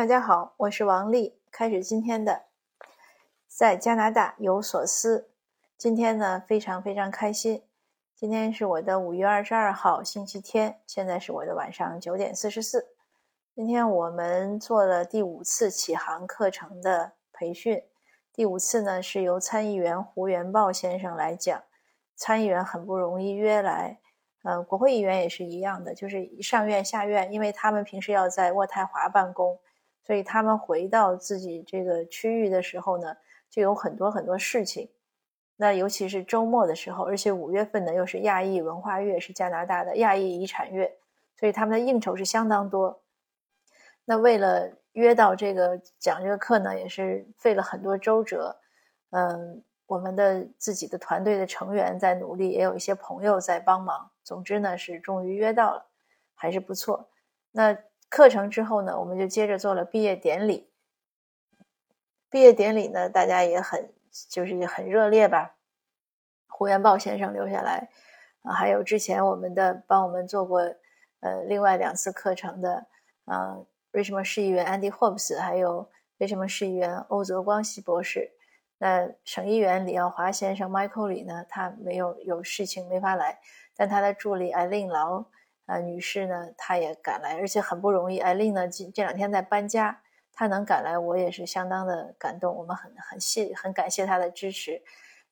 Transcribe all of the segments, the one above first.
大家好，我是王丽。开始今天的在加拿大有所思。今天呢，非常非常开心。今天是我的五月二十二号，星期天。现在是我的晚上九点四十四。今天我们做了第五次启航课程的培训。第五次呢，是由参议员胡元豹先生来讲。参议员很不容易约来，呃，国会议员也是一样的，就是上院下院，因为他们平时要在渥太华办公。所以他们回到自己这个区域的时候呢，就有很多很多事情。那尤其是周末的时候，而且五月份呢又是亚裔文化月，是加拿大的亚裔遗产月，所以他们的应酬是相当多。那为了约到这个讲这个课呢，也是费了很多周折。嗯，我们的自己的团队的成员在努力，也有一些朋友在帮忙。总之呢，是终于约到了，还是不错。那。课程之后呢，我们就接着做了毕业典礼。毕业典礼呢，大家也很就是很热烈吧。胡元豹先生留下来啊，还有之前我们的帮我们做过呃另外两次课程的啊，瑞士蒙市议员 Andy Hobbs，还有瑞士蒙市议员欧泽光熙博士。那省议员李耀华先生 Michael 李呢，他没有有事情没法来，但他的助理艾琳劳。呃，女士呢，她也赶来，而且很不容易。艾丽呢，这这两天在搬家，她能赶来，我也是相当的感动。我们很很谢，很感谢她的支持。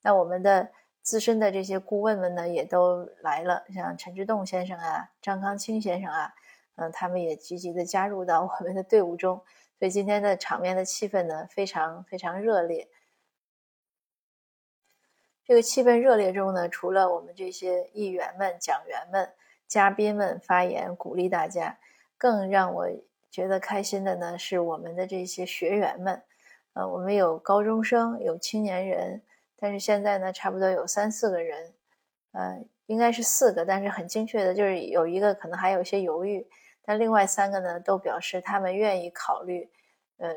那我们的资深的这些顾问们呢，也都来了，像陈志栋先生啊，张康清先生啊，嗯，他们也积极的加入到 我们的队伍中。所以今天的场面的气氛呢，非常非常热烈。这个气氛热烈中呢，除了我们这些议员们、讲员们。嘉宾们发言鼓励大家，更让我觉得开心的呢是我们的这些学员们。呃，我们有高中生，有青年人，但是现在呢，差不多有三四个人，呃，应该是四个，但是很精确的就是有一个可能还有些犹豫，但另外三个呢都表示他们愿意考虑，呃，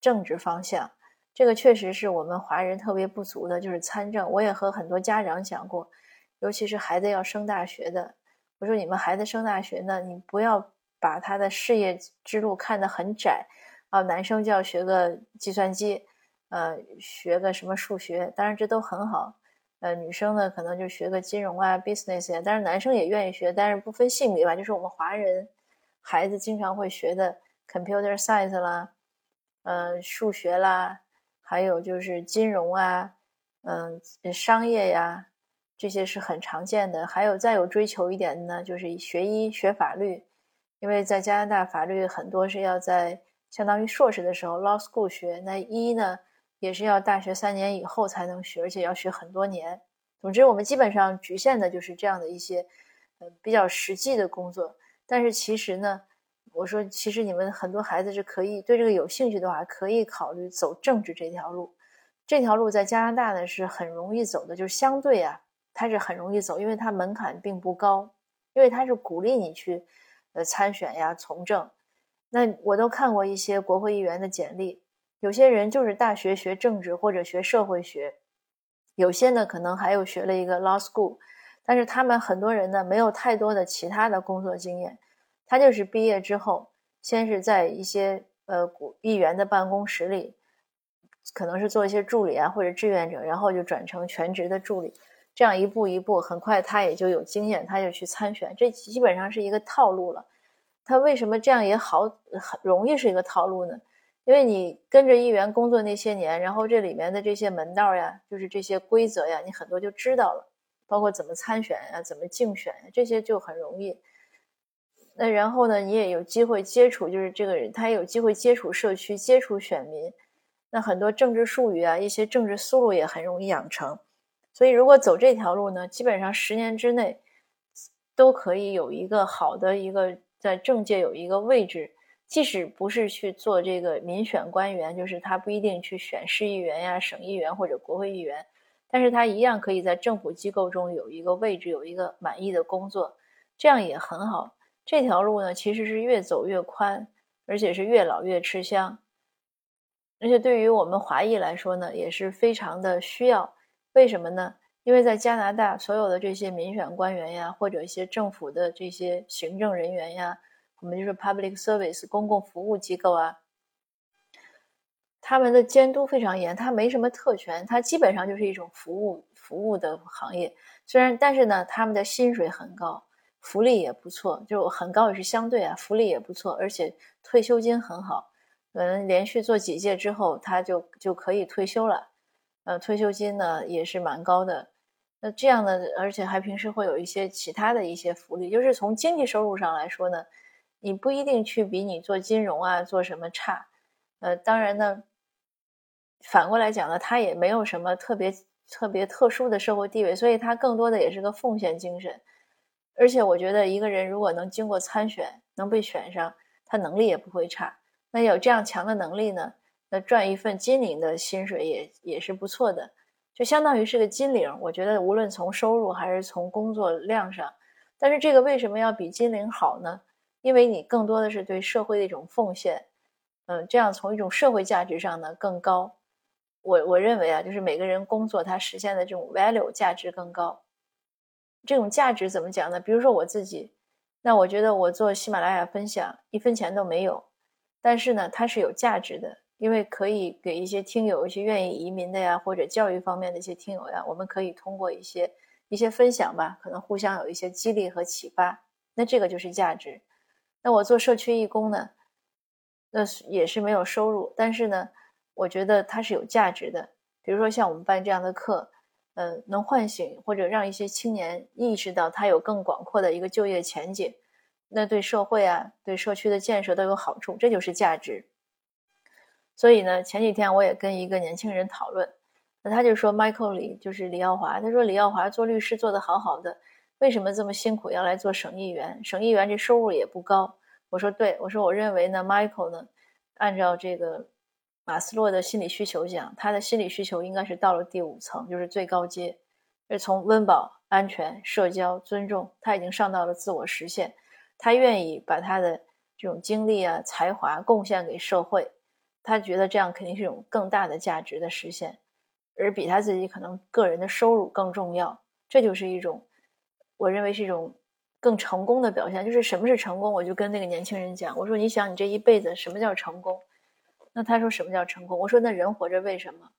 政治方向。这个确实是我们华人特别不足的，就是参政。我也和很多家长讲过，尤其是孩子要升大学的。我说你们孩子升大学呢，你不要把他的事业之路看得很窄啊。男生就要学个计算机，呃，学个什么数学，当然这都很好。呃，女生呢可能就学个金融啊，business 啊。但是男生也愿意学，但是不分性别吧，就是我们华人孩子经常会学的 computer science 啦，呃，数学啦，还有就是金融啊，嗯，商业呀。这些是很常见的，还有再有追求一点的呢，就是学医学法律，因为在加拿大法律很多是要在相当于硕士的时候 law school 学，那医呢也是要大学三年以后才能学，而且要学很多年。总之，我们基本上局限的就是这样的一些呃比较实际的工作。但是其实呢，我说其实你们很多孩子是可以对这个有兴趣的话，可以考虑走政治这条路。这条路在加拿大呢是很容易走的，就是相对啊。它是很容易走，因为它门槛并不高，因为它是鼓励你去，呃，参选呀，从政。那我都看过一些国会议员的简历，有些人就是大学学政治或者学社会学，有些呢可能还有学了一个 law school，但是他们很多人呢没有太多的其他的工作经验，他就是毕业之后，先是在一些呃议员的办公室里，可能是做一些助理啊或者志愿者，然后就转成全职的助理。这样一步一步，很快他也就有经验，他就去参选。这基本上是一个套路了。他为什么这样也好，很容易是一个套路呢？因为你跟着议员工作那些年，然后这里面的这些门道呀，就是这些规则呀，你很多就知道了，包括怎么参选呀，怎么竞选，这些就很容易。那然后呢，你也有机会接触，就是这个人他也有机会接触社区，接触选民，那很多政治术语啊，一些政治思路也很容易养成。所以，如果走这条路呢，基本上十年之内都可以有一个好的一个在政界有一个位置。即使不是去做这个民选官员，就是他不一定去选市议员呀、省议员或者国会议员，但是他一样可以在政府机构中有一个位置，有一个满意的工作，这样也很好。这条路呢，其实是越走越宽，而且是越老越吃香。而且对于我们华裔来说呢，也是非常的需要。为什么呢？因为在加拿大，所有的这些民选官员呀，或者一些政府的这些行政人员呀，我们就是 public service 公共服务机构啊，他们的监督非常严，他没什么特权，他基本上就是一种服务服务的行业。虽然，但是呢，他们的薪水很高，福利也不错，就很高也是相对啊，福利也不错，而且退休金很好。可能，连续做几届之后，他就就可以退休了。呃，退休金呢也是蛮高的。那这样呢，而且还平时会有一些其他的一些福利，就是从经济收入上来说呢，你不一定去比你做金融啊做什么差。呃，当然呢，反过来讲呢，他也没有什么特别特别特殊的社会地位，所以他更多的也是个奉献精神。而且我觉得一个人如果能经过参选，能被选上，他能力也不会差。那有这样强的能力呢，那赚一份金领的薪水也也是不错的，就相当于是个金领。我觉得无论从收入还是从工作量上，但是这个为什么要比金领好呢？因为你更多的是对社会的一种奉献。嗯，这样从一种社会价值上呢更高，我我认为啊，就是每个人工作他实现的这种 value 价值更高。这种价值怎么讲呢？比如说我自己，那我觉得我做喜马拉雅分享一分钱都没有，但是呢，它是有价值的，因为可以给一些听友一些愿意移民的呀，或者教育方面的一些听友呀，我们可以通过一些一些分享吧，可能互相有一些激励和启发。那这个就是价值。那我做社区义工呢？那也是没有收入，但是呢，我觉得它是有价值的。比如说像我们办这样的课，嗯，能唤醒或者让一些青年意识到他有更广阔的一个就业前景，那对社会啊，对社区的建设都有好处，这就是价值。所以呢，前几天我也跟一个年轻人讨论，那他就说，Michael 李就是李耀华，他说李耀华做律师做得好好的，为什么这么辛苦要来做省议员？省议员这收入也不高。我说对，我说我认为呢，Michael 呢，按照这个马斯洛的心理需求讲，他的心理需求应该是到了第五层，就是最高阶，是从温饱、安全、社交、尊重，他已经上到了自我实现，他愿意把他的这种精力啊、才华贡献给社会，他觉得这样肯定是一种更大的价值的实现，而比他自己可能个人的收入更重要，这就是一种，我认为是一种。更成功的表现就是什么是成功？我就跟那个年轻人讲，我说：“你想，你这一辈子什么叫成功？”那他说：“什么叫成功？”我说：“那人活着为什么？”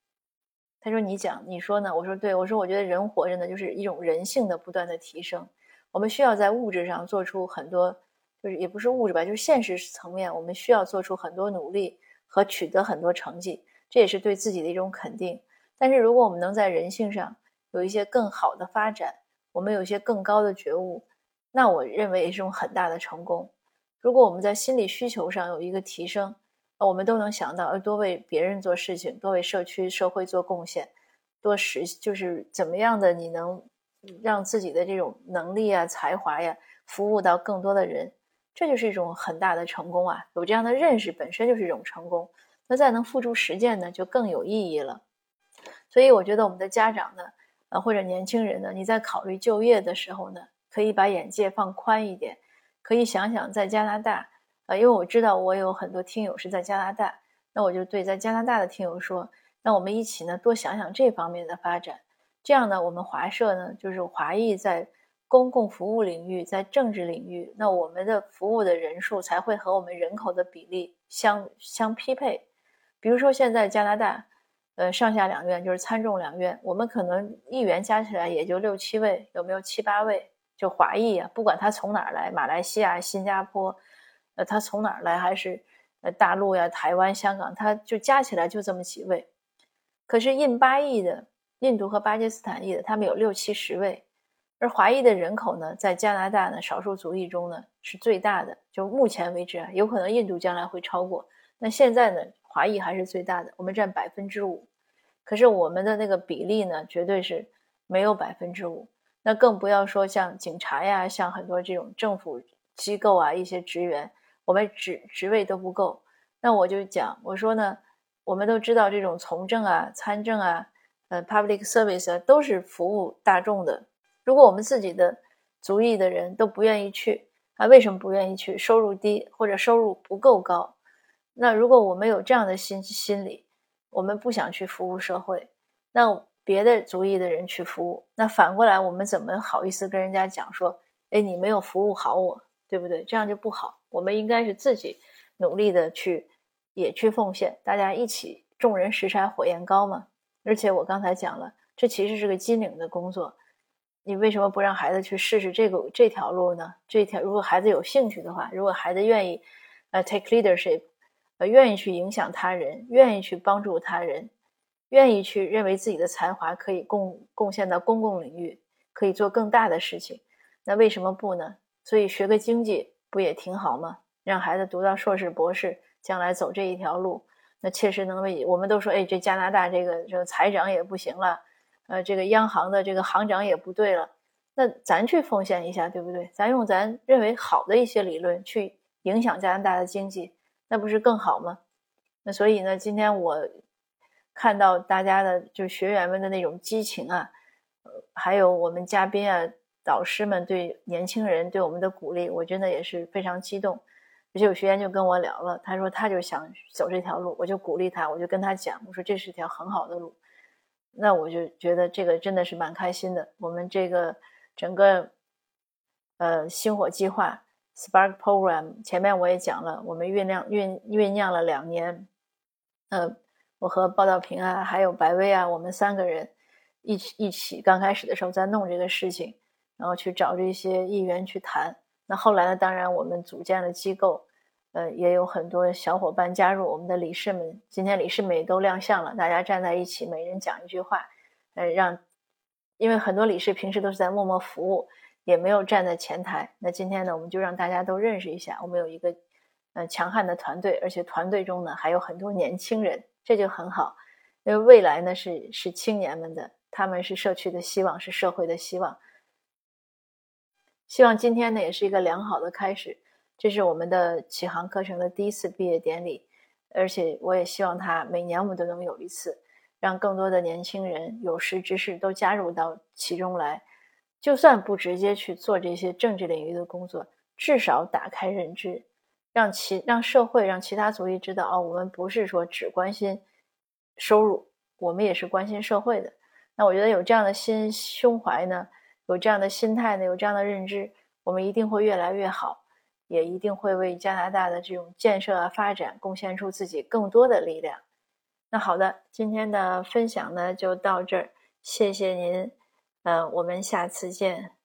他说：“你讲，你说呢？”我说：“对，我说我觉得人活着呢，就是一种人性的不断的提升。我们需要在物质上做出很多，就是也不是物质吧，就是现实层面，我们需要做出很多努力和取得很多成绩，这也是对自己的一种肯定。但是如果我们能在人性上有一些更好的发展，我们有一些更高的觉悟。”那我认为也是种很大的成功。如果我们在心理需求上有一个提升，我们都能想到，要多为别人做事情，多为社区社会做贡献，多实就是怎么样的，你能让自己的这种能力啊、才华呀，服务到更多的人，这就是一种很大的成功啊！有这样的认识本身就是一种成功。那再能付诸实践呢，就更有意义了。所以我觉得我们的家长呢，呃，或者年轻人呢，你在考虑就业的时候呢。可以把眼界放宽一点，可以想想在加拿大，呃，因为我知道我有很多听友是在加拿大，那我就对在加拿大的听友说，那我们一起呢多想想这方面的发展，这样呢，我们华社呢就是华裔在公共服务领域，在政治领域，那我们的服务的人数才会和我们人口的比例相相匹配。比如说现在加拿大，呃，上下两院就是参众两院，我们可能议员加起来也就六七位，有没有七八位？就华裔啊，不管他从哪儿来，马来西亚、新加坡，呃，他从哪儿来，还是呃大陆呀、台湾、香港，他就加起来就这么几位。可是印巴裔的、印度和巴基斯坦裔的，他们有六七十位。而华裔的人口呢，在加拿大呢，少数族裔中呢是最大的。就目前为止啊，有可能印度将来会超过。那现在呢，华裔还是最大的，我们占百分之五。可是我们的那个比例呢，绝对是没有百分之五。那更不要说像警察呀，像很多这种政府机构啊，一些职员，我们职职位都不够。那我就讲，我说呢，我们都知道这种从政啊、参政啊、呃，public service 啊，都是服务大众的。如果我们自己的族裔的人都不愿意去，啊，为什么不愿意去？收入低或者收入不够高。那如果我们有这样的心心理，我们不想去服务社会，那。别的族裔的人去服务，那反过来我们怎么好意思跟人家讲说，哎，你没有服务好我，对不对？这样就不好。我们应该是自己努力的去，也去奉献，大家一起众人拾柴火焰高嘛。而且我刚才讲了，这其实是个金领的工作，你为什么不让孩子去试试这个这条路呢？这条如果孩子有兴趣的话，如果孩子愿意，呃，take leadership，呃，愿意去影响他人，愿意去帮助他人，愿意去认为自己的才华可以贡贡献到公共领域，可以做更大的事情，那为什么不呢？所以学个经济不也挺好吗？让孩子读到硕士、博士，将来走这一条路。那确实能为我们都说，哎，这加拿大这个这个财长也不行了，呃，这个央行的这个行长也不对了，那咱去奉献一下，对不对？咱用咱认为好的一些理论去影响加拿大的经济，那不是更好吗？那所以呢，今天我看到大家的就学员们的那种激情啊，还有我们嘉宾啊、导师们对年轻人对我们的鼓励，我真的也是非常激动。而且有学员就跟我聊了，他说他就想走这条路，我就鼓励他，我就跟他讲，我说这是条很好的路。那我就觉得这个真的是蛮开心的。我们这个整个呃星火计划 Spark Program 前面我也讲了，我们酝酿酝酝酿了两年。呃，我和报道平啊，还有白薇啊，我们三个人一起一起刚开始的时候在弄这个事情，然后去找这些议员去谈。那后来呢？当然，我们组建了机构，呃，也有很多小伙伴加入我们的理事们。今天理事们也都亮相了，大家站在一起，每人讲一句话，呃，让，因为很多理事平时都是在默默服务，也没有站在前台。那今天呢，我们就让大家都认识一下，我们有一个，呃，强悍的团队，而且团队中呢还有很多年轻人，这就很好，因为未来呢是是青年们的，他们是社区的希望，是社会的希望。希望今天呢也是一个良好的开始，这是我们的启航课程的第一次毕业典礼，而且我也希望他每年我们都能有一次，让更多的年轻人有识之士都加入到其中来，就算不直接去做这些政治领域的工作，至少打开认知，让其让社会让其他族裔知道哦，我们不是说只关心收入，我们也是关心社会的。那我觉得有这样的心胸怀呢。有这样的心态呢，有这样的认知，我们一定会越来越好，也一定会为加拿大的这种建设啊发展贡献出自己更多的力量。那好的，今天的分享呢就到这儿，谢谢您，嗯，我们下次见。